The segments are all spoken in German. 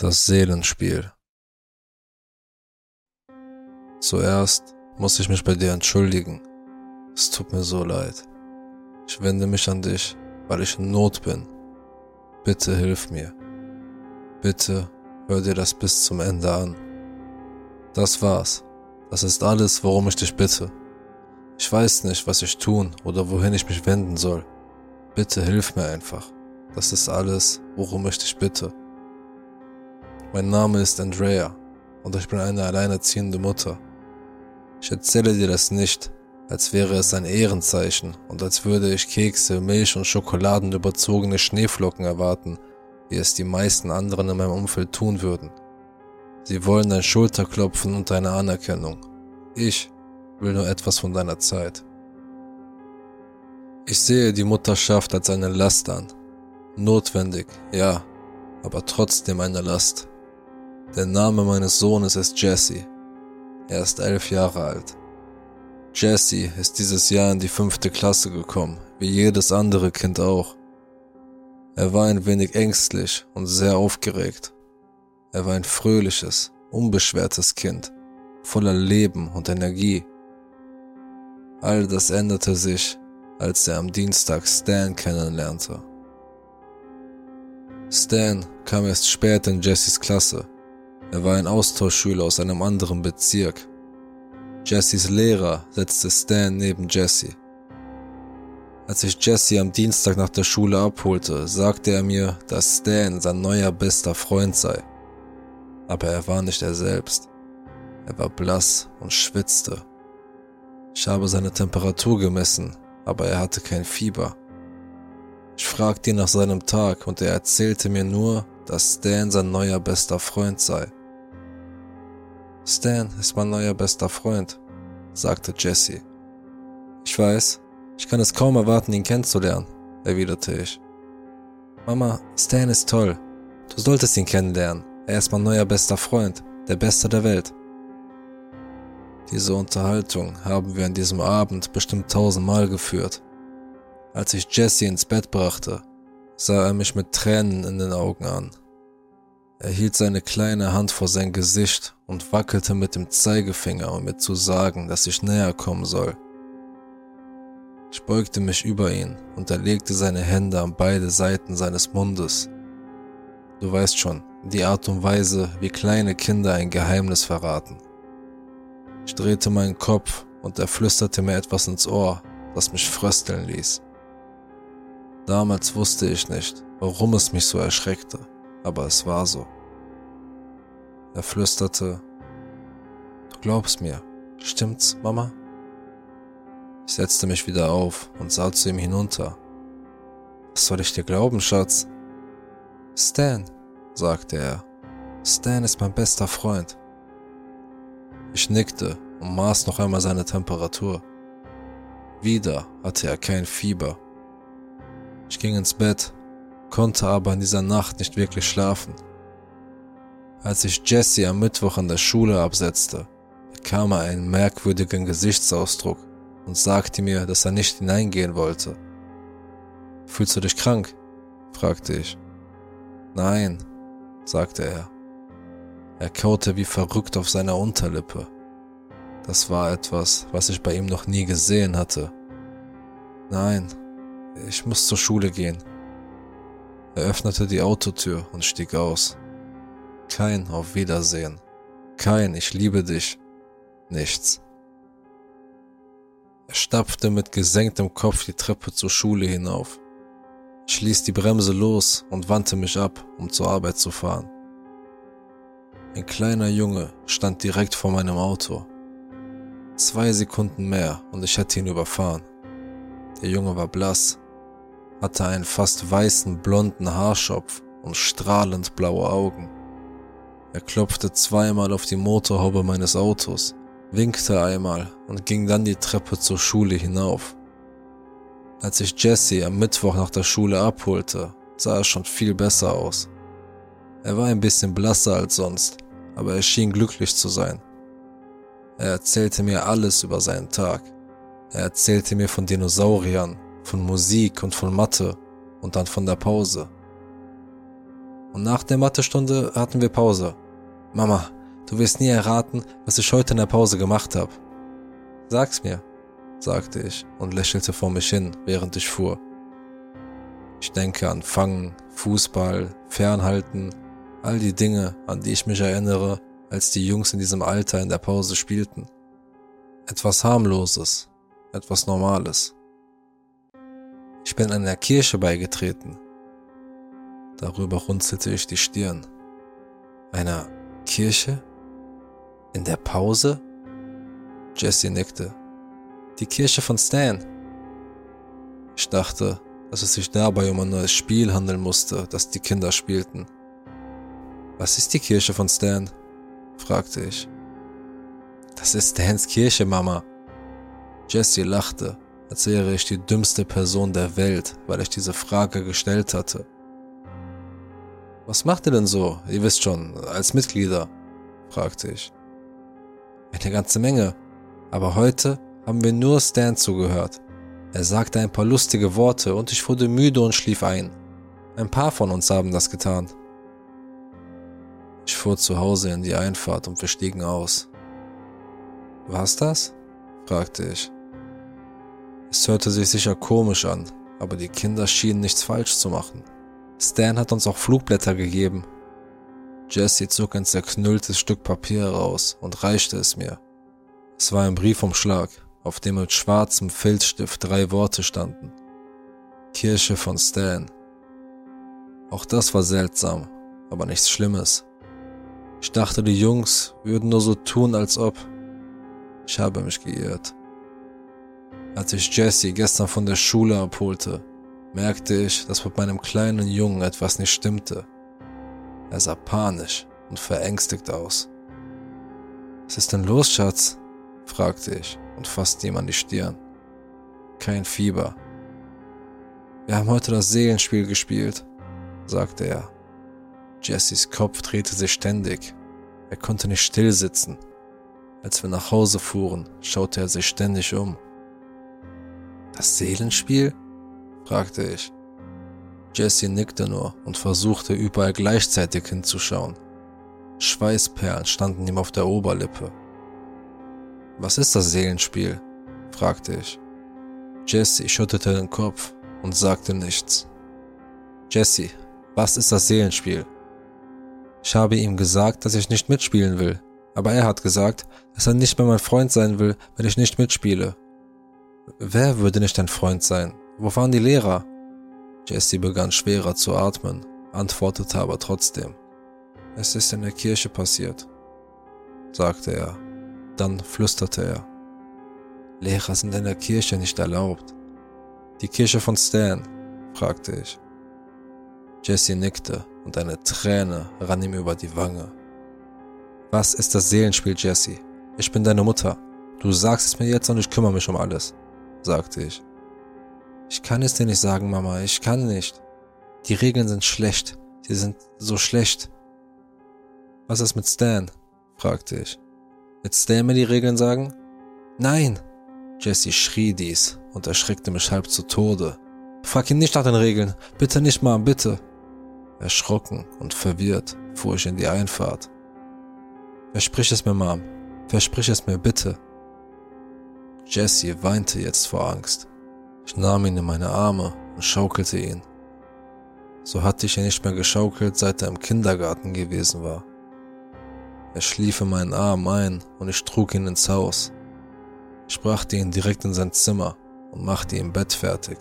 Das Seelenspiel. Zuerst muss ich mich bei dir entschuldigen. Es tut mir so leid. Ich wende mich an dich, weil ich in Not bin. Bitte hilf mir. Bitte hör dir das bis zum Ende an. Das war's. Das ist alles, worum ich dich bitte. Ich weiß nicht, was ich tun oder wohin ich mich wenden soll. Bitte hilf mir einfach. Das ist alles, worum ich dich bitte. Mein Name ist Andrea und ich bin eine alleinerziehende Mutter. Ich erzähle dir das nicht, als wäre es ein Ehrenzeichen und als würde ich Kekse, Milch und Schokoladen überzogene Schneeflocken erwarten, wie es die meisten anderen in meinem Umfeld tun würden. Sie wollen dein Schulterklopfen und deine Anerkennung. Ich will nur etwas von deiner Zeit. Ich sehe die Mutterschaft als eine Last an. Notwendig, ja, aber trotzdem eine Last. Der Name meines Sohnes ist Jesse. Er ist elf Jahre alt. Jesse ist dieses Jahr in die fünfte Klasse gekommen, wie jedes andere Kind auch. Er war ein wenig ängstlich und sehr aufgeregt. Er war ein fröhliches, unbeschwertes Kind, voller Leben und Energie. All das änderte sich, als er am Dienstag Stan kennenlernte. Stan kam erst spät in Jessys Klasse er war ein Austauschschüler aus einem anderen Bezirk. Jessys Lehrer setzte Stan neben Jesse. Als ich Jesse am Dienstag nach der Schule abholte, sagte er mir, dass Stan sein neuer bester Freund sei. Aber er war nicht er selbst. Er war blass und schwitzte. Ich habe seine Temperatur gemessen, aber er hatte kein Fieber. Ich fragte ihn nach seinem Tag und er erzählte mir nur, dass Stan sein neuer bester Freund sei. Stan ist mein neuer bester Freund, sagte Jesse. Ich weiß, ich kann es kaum erwarten, ihn kennenzulernen, erwiderte ich. Mama, Stan ist toll. Du solltest ihn kennenlernen. Er ist mein neuer bester Freund, der Beste der Welt. Diese Unterhaltung haben wir an diesem Abend bestimmt tausendmal geführt. Als ich Jesse ins Bett brachte, sah er mich mit Tränen in den Augen an er hielt seine kleine Hand vor sein Gesicht und wackelte mit dem Zeigefinger, um mir zu sagen, dass ich näher kommen soll. Ich beugte mich über ihn und er legte seine Hände an beide Seiten seines Mundes. Du weißt schon, die Art und Weise, wie kleine Kinder ein Geheimnis verraten. Ich drehte meinen Kopf und er flüsterte mir etwas ins Ohr, das mich frösteln ließ. Damals wusste ich nicht, warum es mich so erschreckte aber es war so. Er flüsterte, Du glaubst mir, stimmt's, Mama? Ich setzte mich wieder auf und sah zu ihm hinunter. Was soll ich dir glauben, Schatz? Stan, sagte er. Stan ist mein bester Freund. Ich nickte und maß noch einmal seine Temperatur. Wieder hatte er kein Fieber. Ich ging ins Bett konnte aber in dieser Nacht nicht wirklich schlafen. Als ich Jesse am Mittwoch an der Schule absetzte, bekam er einen merkwürdigen Gesichtsausdruck und sagte mir, dass er nicht hineingehen wollte. Fühlst du dich krank? fragte ich. Nein, sagte er. Er kaute wie verrückt auf seiner Unterlippe. Das war etwas, was ich bei ihm noch nie gesehen hatte. Nein, ich muss zur Schule gehen, er öffnete die Autotür und stieg aus. Kein Auf Wiedersehen. Kein Ich liebe dich. Nichts. Er stapfte mit gesenktem Kopf die Treppe zur Schule hinauf. Ich ließ die Bremse los und wandte mich ab, um zur Arbeit zu fahren. Ein kleiner Junge stand direkt vor meinem Auto. Zwei Sekunden mehr und ich hätte ihn überfahren. Der Junge war blass hatte einen fast weißen blonden Haarschopf und strahlend blaue Augen. Er klopfte zweimal auf die Motorhaube meines Autos, winkte einmal und ging dann die Treppe zur Schule hinauf. Als ich Jesse am Mittwoch nach der Schule abholte, sah er schon viel besser aus. Er war ein bisschen blasser als sonst, aber er schien glücklich zu sein. Er erzählte mir alles über seinen Tag. Er erzählte mir von Dinosauriern, von Musik und von Mathe und dann von der Pause. Und nach der Mathestunde hatten wir Pause. Mama, du wirst nie erraten, was ich heute in der Pause gemacht habe. Sag's mir, sagte ich und lächelte vor mich hin, während ich fuhr. Ich denke an Fangen, Fußball, Fernhalten, all die Dinge, an die ich mich erinnere, als die Jungs in diesem Alter in der Pause spielten. Etwas harmloses, etwas Normales. Ich bin einer Kirche beigetreten. Darüber runzelte ich die Stirn. Einer Kirche? In der Pause? Jesse nickte. Die Kirche von Stan. Ich dachte, dass es sich dabei um ein neues Spiel handeln musste, das die Kinder spielten. Was ist die Kirche von Stan? fragte ich. Das ist Stans Kirche, Mama. Jessie lachte, als wäre ich die dümmste Person der Welt, weil ich diese Frage gestellt hatte. Was macht ihr denn so, ihr wisst schon, als Mitglieder? fragte ich. Eine ganze Menge, aber heute haben wir nur Stan zugehört. Er sagte ein paar lustige Worte und ich wurde müde und schlief ein. Ein paar von uns haben das getan. Ich fuhr zu Hause in die Einfahrt und wir stiegen aus. War's das? fragte ich. Es hörte sich sicher komisch an, aber die Kinder schienen nichts falsch zu machen. Stan hat uns auch Flugblätter gegeben. Jesse zog ein zerknülltes Stück Papier heraus und reichte es mir. Es war ein Briefumschlag, auf dem mit schwarzem Filzstift drei Worte standen. Kirche von Stan. Auch das war seltsam, aber nichts Schlimmes. Ich dachte, die Jungs würden nur so tun, als ob. Ich habe mich geirrt. Als ich Jesse gestern von der Schule abholte, merkte ich, dass mit meinem kleinen Jungen etwas nicht stimmte. Er sah panisch und verängstigt aus. Was ist denn los, Schatz? fragte ich und fasste ihm an die Stirn. Kein Fieber. Wir haben heute das Seelenspiel gespielt, sagte er. Jessys Kopf drehte sich ständig. Er konnte nicht still sitzen. Als wir nach Hause fuhren, schaute er sich ständig um. Das Seelenspiel? fragte ich. Jesse nickte nur und versuchte überall gleichzeitig hinzuschauen. Schweißperlen standen ihm auf der Oberlippe. Was ist das Seelenspiel? fragte ich. Jesse schüttelte den Kopf und sagte nichts. Jesse, was ist das Seelenspiel? Ich habe ihm gesagt, dass ich nicht mitspielen will, aber er hat gesagt, dass er nicht mehr mein Freund sein will, wenn ich nicht mitspiele. Wer würde nicht dein Freund sein? Wo waren die Lehrer? Jesse begann schwerer zu atmen, antwortete aber trotzdem. Es ist in der Kirche passiert, sagte er. Dann flüsterte er. Lehrer sind in der Kirche nicht erlaubt. Die Kirche von Stan? fragte ich. Jesse nickte und eine Träne rann ihm über die Wange. Was ist das Seelenspiel, Jesse? Ich bin deine Mutter. Du sagst es mir jetzt und ich kümmere mich um alles, sagte ich. Ich kann es dir nicht sagen, Mama, ich kann nicht. Die Regeln sind schlecht. Sie sind so schlecht. Was ist mit Stan? fragte ich. Wird Stan mir die Regeln sagen? Nein! Jesse schrie dies und erschreckte mich halb zu Tode. Frag ihn nicht nach den Regeln. Bitte nicht, Mom, bitte. Erschrocken und verwirrt fuhr ich in die Einfahrt. Versprich es mir, Mom. Versprich es mir bitte. Jesse weinte jetzt vor Angst. Ich nahm ihn in meine Arme und schaukelte ihn. So hatte ich ihn nicht mehr geschaukelt, seit er im Kindergarten gewesen war. Er schlief in meinen Arm ein und ich trug ihn ins Haus. Ich brachte ihn direkt in sein Zimmer und machte ihm Bett fertig.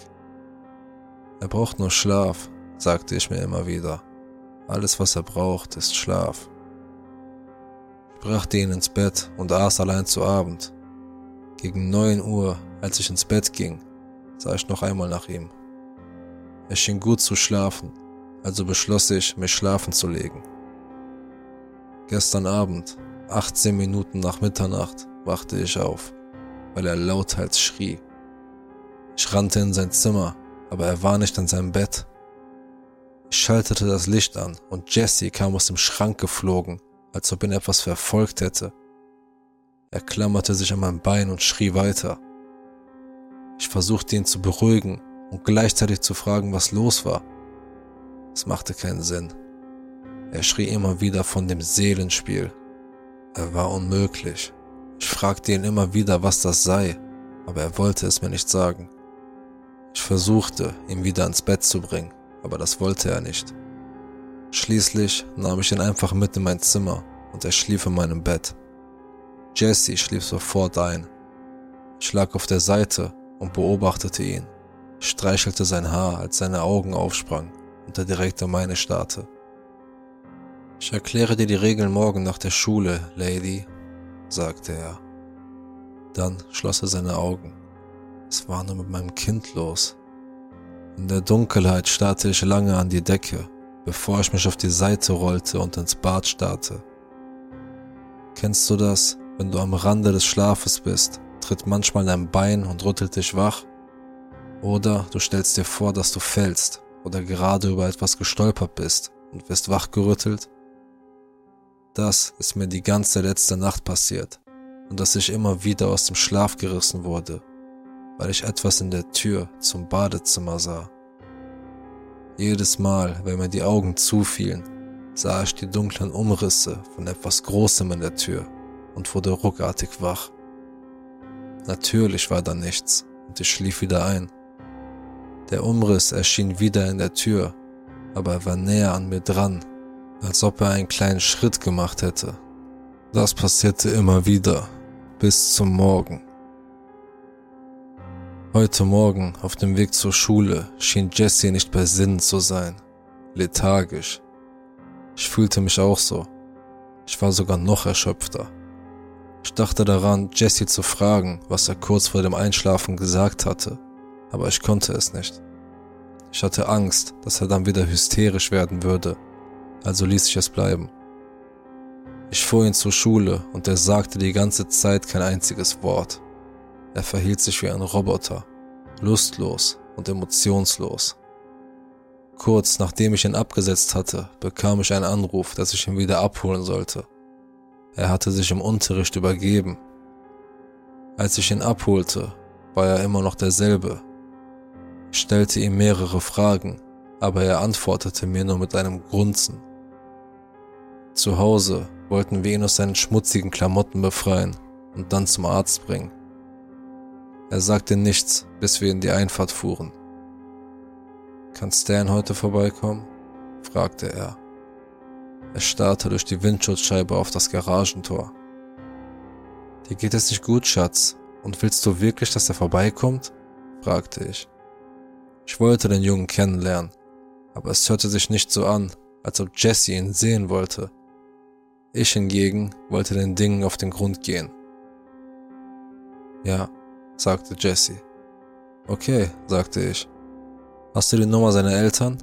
Er braucht nur Schlaf sagte ich mir immer wieder. Alles, was er braucht, ist Schlaf. Ich brachte ihn ins Bett und aß allein zu Abend. Gegen neun Uhr, als ich ins Bett ging, sah ich noch einmal nach ihm. Er schien gut zu schlafen, also beschloss ich, mich schlafen zu legen. Gestern Abend, 18 Minuten nach Mitternacht, wachte ich auf, weil er lauthals schrie. Ich rannte in sein Zimmer, aber er war nicht in seinem Bett. Ich schaltete das Licht an und Jesse kam aus dem Schrank geflogen, als ob ihn etwas verfolgt hätte. Er klammerte sich an mein Bein und schrie weiter. Ich versuchte ihn zu beruhigen und gleichzeitig zu fragen, was los war. Es machte keinen Sinn. Er schrie immer wieder von dem Seelenspiel. Er war unmöglich. Ich fragte ihn immer wieder, was das sei, aber er wollte es mir nicht sagen. Ich versuchte, ihn wieder ins Bett zu bringen, aber das wollte er nicht. Schließlich nahm ich ihn einfach mit in mein Zimmer und er schlief in meinem Bett. Jesse schlief sofort ein. Ich lag auf der Seite und beobachtete ihn, streichelte sein Haar, als seine Augen aufsprangen und er direkt an meine starrte. Ich erkläre dir die Regeln morgen nach der Schule, Lady, sagte er. Dann schloss er seine Augen. Es war nur mit meinem Kind los. In der Dunkelheit starrte ich lange an die Decke, bevor ich mich auf die Seite rollte und ins Bad starrte. Kennst du das, wenn du am Rande des Schlafes bist, tritt manchmal dein Bein und rüttelt dich wach? Oder du stellst dir vor, dass du fällst oder gerade über etwas gestolpert bist und wirst wachgerüttelt? Das ist mir die ganze letzte Nacht passiert und dass ich immer wieder aus dem Schlaf gerissen wurde, weil ich etwas in der Tür zum Badezimmer sah. Jedes Mal, wenn mir die Augen zufielen, sah ich die dunklen Umrisse von etwas Großem in der Tür und wurde ruckartig wach. Natürlich war da nichts und ich schlief wieder ein. Der Umriss erschien wieder in der Tür, aber er war näher an mir dran als ob er einen kleinen Schritt gemacht hätte. Das passierte immer wieder, bis zum Morgen. Heute Morgen auf dem Weg zur Schule schien Jesse nicht bei Sinnen zu sein, lethargisch. Ich fühlte mich auch so. Ich war sogar noch erschöpfter. Ich dachte daran, Jesse zu fragen, was er kurz vor dem Einschlafen gesagt hatte, aber ich konnte es nicht. Ich hatte Angst, dass er dann wieder hysterisch werden würde also ließ ich es bleiben. Ich fuhr ihn zur Schule und er sagte die ganze Zeit kein einziges Wort. Er verhielt sich wie ein Roboter, lustlos und emotionslos. Kurz nachdem ich ihn abgesetzt hatte, bekam ich einen Anruf, dass ich ihn wieder abholen sollte. Er hatte sich im Unterricht übergeben. Als ich ihn abholte, war er immer noch derselbe. Ich stellte ihm mehrere Fragen, aber er antwortete mir nur mit einem Grunzen. Zu Hause wollten wir ihn aus seinen schmutzigen Klamotten befreien und dann zum Arzt bringen. Er sagte nichts, bis wir in die Einfahrt fuhren. Kann Stan heute vorbeikommen? fragte er. Er starrte durch die Windschutzscheibe auf das Garagentor. Dir geht es nicht gut, Schatz, und willst du wirklich, dass er vorbeikommt? fragte ich. Ich wollte den Jungen kennenlernen, aber es hörte sich nicht so an, als ob Jesse ihn sehen wollte. Ich hingegen wollte den Dingen auf den Grund gehen. Ja, sagte Jesse. Okay, sagte ich. Hast du die Nummer seiner Eltern?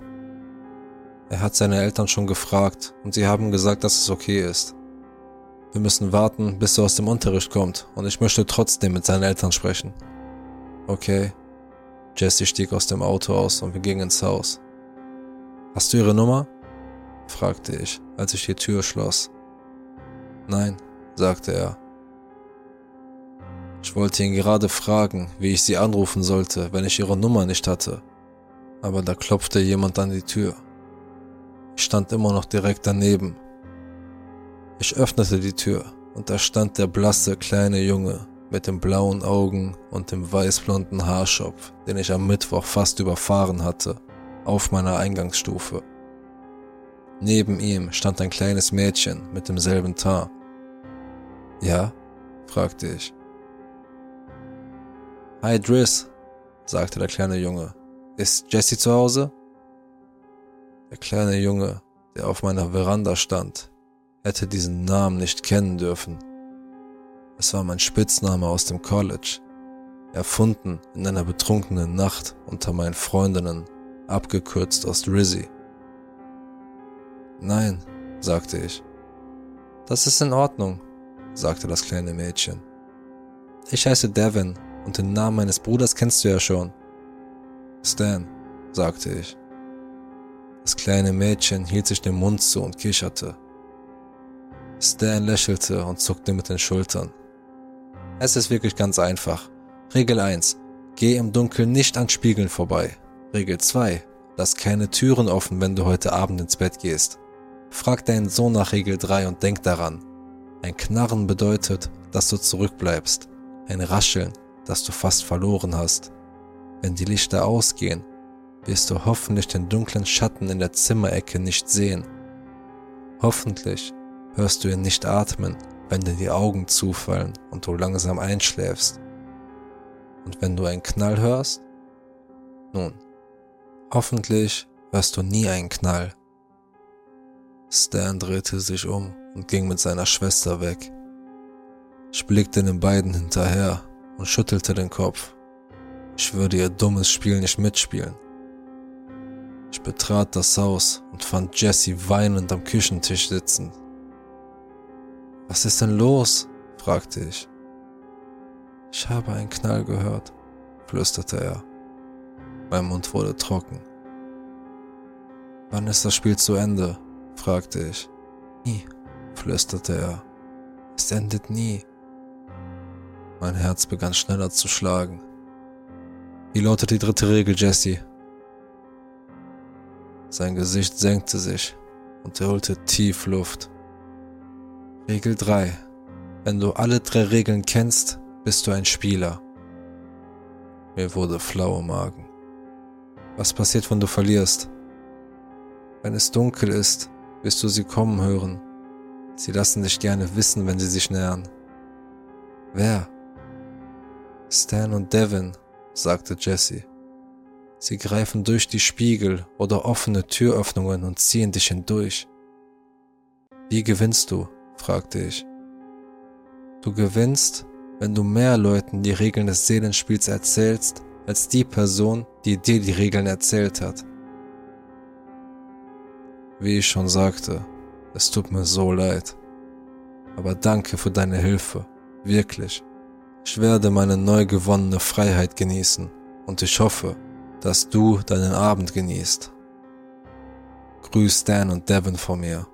Er hat seine Eltern schon gefragt und sie haben gesagt, dass es okay ist. Wir müssen warten, bis er aus dem Unterricht kommt und ich möchte trotzdem mit seinen Eltern sprechen. Okay. Jesse stieg aus dem Auto aus und wir gingen ins Haus. Hast du ihre Nummer? fragte ich, als ich die Tür schloss. Nein, sagte er. Ich wollte ihn gerade fragen, wie ich sie anrufen sollte, wenn ich ihre Nummer nicht hatte. Aber da klopfte jemand an die Tür. Ich stand immer noch direkt daneben. Ich öffnete die Tür und da stand der blasse kleine Junge mit den blauen Augen und dem weißblonden Haarschopf, den ich am Mittwoch fast überfahren hatte, auf meiner Eingangsstufe. Neben ihm stand ein kleines Mädchen mit demselben Tar. Ja? fragte ich. Hi Driss, sagte der kleine Junge. Ist Jesse zu Hause? Der kleine Junge, der auf meiner Veranda stand, hätte diesen Namen nicht kennen dürfen. Es war mein Spitzname aus dem College, erfunden in einer betrunkenen Nacht unter meinen Freundinnen, abgekürzt aus Drizzy. Nein, sagte ich. Das ist in Ordnung, sagte das kleine Mädchen. Ich heiße Devin und den Namen meines Bruders kennst du ja schon. Stan, sagte ich. Das kleine Mädchen hielt sich den Mund zu und kicherte. Stan lächelte und zuckte mit den Schultern. Es ist wirklich ganz einfach. Regel 1. Geh im Dunkeln nicht an Spiegeln vorbei. Regel 2. Lass keine Türen offen, wenn du heute Abend ins Bett gehst. Frag deinen Sohn nach Regel 3 und denk daran. Ein Knarren bedeutet, dass du zurückbleibst. Ein Rascheln, dass du fast verloren hast. Wenn die Lichter ausgehen, wirst du hoffentlich den dunklen Schatten in der Zimmerecke nicht sehen. Hoffentlich hörst du ihn nicht atmen, wenn dir die Augen zufallen und du langsam einschläfst. Und wenn du einen Knall hörst? Nun, hoffentlich hörst du nie einen Knall. Stan drehte sich um und ging mit seiner Schwester weg. Ich blickte den beiden hinterher und schüttelte den Kopf. Ich würde ihr dummes Spiel nicht mitspielen. Ich betrat das Haus und fand Jesse weinend am Küchentisch sitzen. Was ist denn los? fragte ich. Ich habe einen Knall gehört, flüsterte er. Mein Mund wurde trocken. Wann ist das Spiel zu Ende? fragte ich. Nie, flüsterte er. Es endet nie. Mein Herz begann schneller zu schlagen. Wie lautet die dritte Regel, Jesse? Sein Gesicht senkte sich und er holte tief Luft. Regel 3. Wenn du alle drei Regeln kennst, bist du ein Spieler. Mir wurde flau im Magen. Was passiert, wenn du verlierst? Wenn es dunkel ist, wirst du sie kommen hören. Sie lassen dich gerne wissen, wenn sie sich nähern. Wer? Stan und Devin, sagte Jesse. Sie greifen durch die Spiegel oder offene Türöffnungen und ziehen dich hindurch. Wie gewinnst du? fragte ich. Du gewinnst, wenn du mehr Leuten die Regeln des Seelenspiels erzählst, als die Person, die dir die Regeln erzählt hat. Wie ich schon sagte, es tut mir so leid. Aber danke für deine Hilfe, wirklich. Ich werde meine neu gewonnene Freiheit genießen und ich hoffe, dass du deinen Abend genießt. Grüß Dan und Devin von mir.